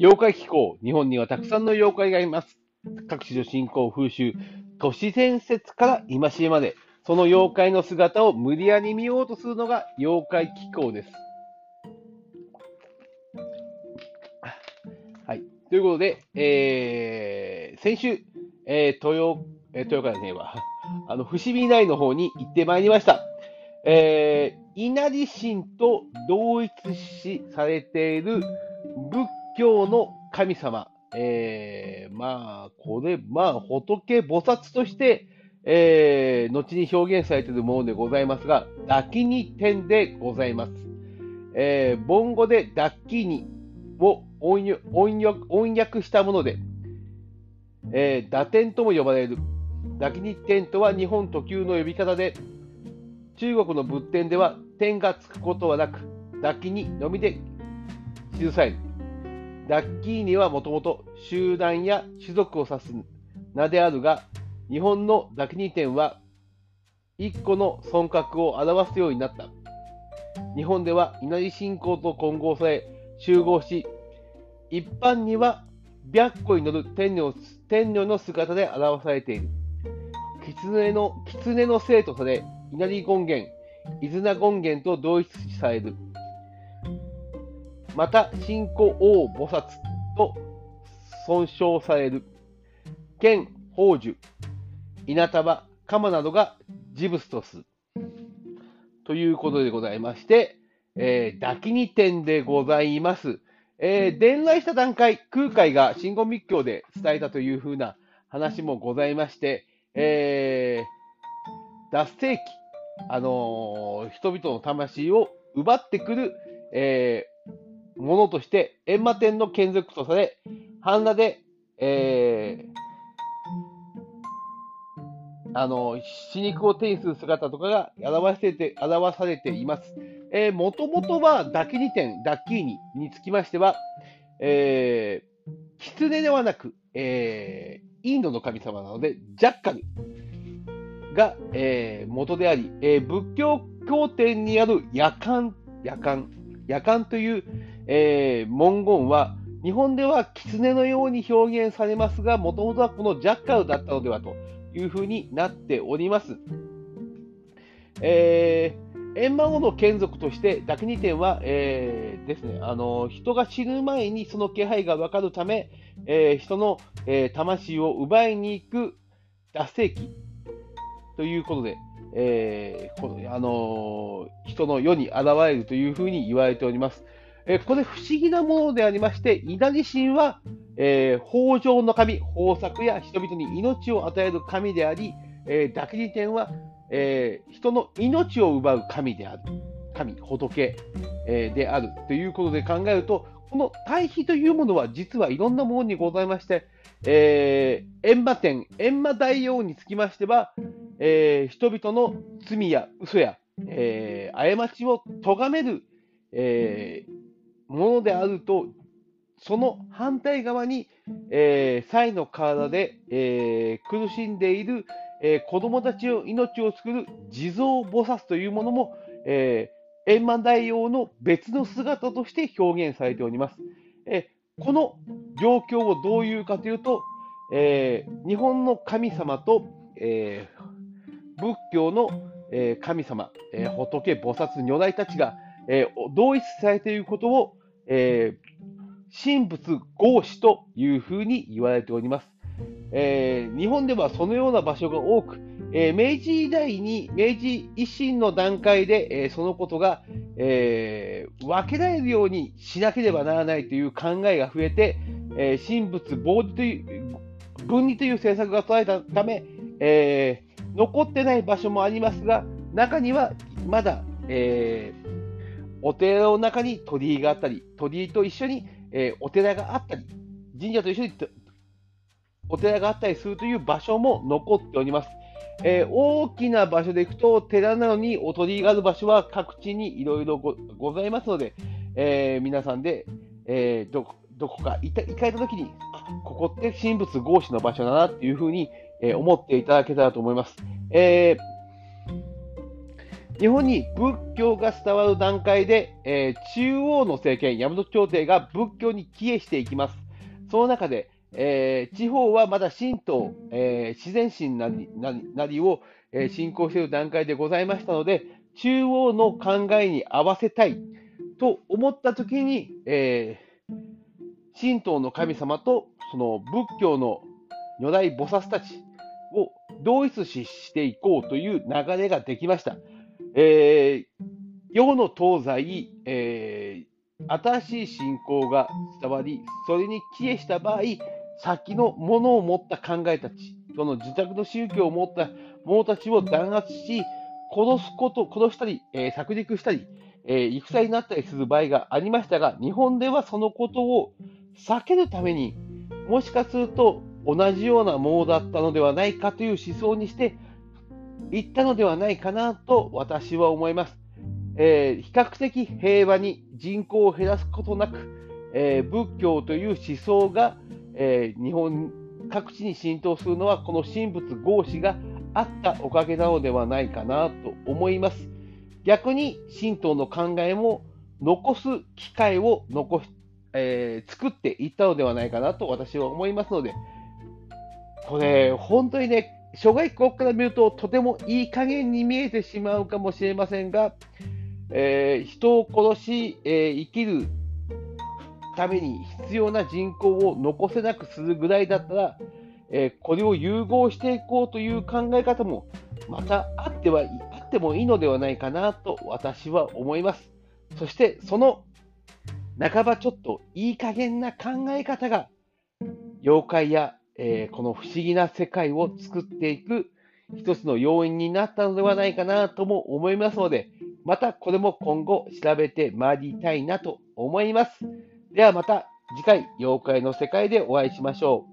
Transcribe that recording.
妖怪気候。日本にはたくさんの妖怪がいます。各地の信仰、風習、都市伝説から戒めまで、その妖怪の姿を無理やり見ようとするのが妖怪気候です。はい。ということで、えー、先週、えー、豊、えー、豊川じゃねえ。あの、伏見内の方に行ってまいりました。えー、稲荷神と同一しされている仏教の神様、えー、まあ、これ、まあ、仏菩薩として、えー、後に表現されているものでございますが、ダキニ天でございます。えー、盆語でダッキニを音訳したもので、えー、打天とも呼ばれる。ダキニ天とは日本特有の呼び方で、中国の仏典では点がつくことはなく、ダキニのみで記される。ダッキーニはもともと集団や種族を指す名であるが、日本のザキニ店は一個の尊格を表すようになった。日本では稲荷信仰と混合され集合し、一般には白虎に乗る天女天女の姿で表されている。狐の狐の生とされ、稲荷権現、伊豆名権現と同一視される。また、信仰王菩薩と尊称される。剣、宝珠、稲束、鎌などが事物とす。ということでございまして、えー、抱きに点でございます。えー、伝来した段階、空海が真言密教で伝えたというふうな話もございまして、えー、脱世紀、あのー、人々の魂を奪ってくる、えー、ものとして、閻魔天の眷属とされ、半裸で、えー、あの、死肉を手にする姿とかが表せて、表されています。えー、もともとは、ダキニ店、ダッキーニにつきましては、えー、狐ではなく、えー、インドの神様なので、ジャッカルが、えー、元であり、えー、仏教経典にある夜間、夜間、夜間という、えー、文言は、日本では狐のように表現されますが、もともとはこのジャッカルだったのではというふうになっております。えー、閻魔王の眷属として濁二天は、えー、ですね、あの人が死ぬ前にその気配が分かるため、えー、人の、えー、魂を奪いに行く脱世記ということで、えーこのあの人の世に現れるというふうに言われております。えこれ不思議なものでありまして、稲荷神は、えー、豊穣の神、豊作や人々に命を与える神であり、えー、ダキリ天は、えー、人の命を奪う神である。神、仏、えー、であるということで考えると、この対比というものは実はいろんなものにございまして、えー、閻魔天、閻魔大王につきましては、えー、人々の罪や嘘や、えー、過ちを咎める、えー、ものであると、その反対側に、えー、イの体で、えー、苦しんでいる、えー、子供たちの命を救う地蔵菩薩というものも、えー、円満大王の別の姿として表現されております。えー、この状況をどういうかというと、えー、日本の神様と、えー、仏教の、えー、神様、えー、仏、菩薩、如来たちが、えー、同一されていることを、え、神仏合祀というふうに言われております。え、日本ではそのような場所が多く、え、明治時代に明治維新の段階で、え、そのことが、え分けられるようにしなければならないという考えが増えて、え神仏分離という分離という政策が取られたため、え残ってない場所もありますが、中にはまだ、えーお寺の中に鳥居があったり、鳥居と一緒に、えー、お寺があったり、神社と一緒にお寺があったりするという場所も残っております。えー、大きな場所で行くと、寺なのにお鳥居がある場所は各地にいろいろございますので、えー、皆さんで、えー、どこか行かれたときに、ここって神仏合祀の場所だなっていうふうに、え思っていただけたらと思います。え日本に仏教が伝わる段階で、えー、中央の政権、大和朝廷が仏教に帰依していきます。その中で、えー、地方はまだ神道、えー、自然神なりなりを、え信仰している段階でございましたので、中央の考えに合わせたいと思ったときに、え神道の神様とその仏教の如来菩薩たちを同一視していこうという流れができました。えー、世の東西、えー、新しい信仰が伝わり、それに帰依した場合、先のものを持った考えたち、その自宅の宗教を持った者たちを弾圧し、殺すこと、殺したり、えー、殺戮したり、えー、戦になったりする場合がありましたが、日本ではそのことを避けるために、もしかすると同じようなものだったのではないかという思想にしていったのではないかなと私は思います。えー、比較的平和に人口を減らすことなく、えー、仏教という思想が、えー、日本各地に浸透するのはこの神仏合祀があったおかげなのではないかなと思います。逆に神道の考えも残す機会を残し、えー、作っていったのではないかなと私は思いますので、これ、本当にね、諸外国から見るととてもいい加減に見えてしまうかもしれませんが、えー、人を殺し、えー、生きるために必要な人口を残せなくするぐらいだったら、えー、これを融合していこうという考え方もまたあってはあってもいいのではないかなと私は思います。そしてその半ばちょっといい加減な考え方が妖怪やえー、この不思議な世界を作っていく一つの要因になったのではないかなとも思いますので、またこれも今後調べてまいりたいなと思います。ではまた次回、妖怪の世界でお会いしましょう。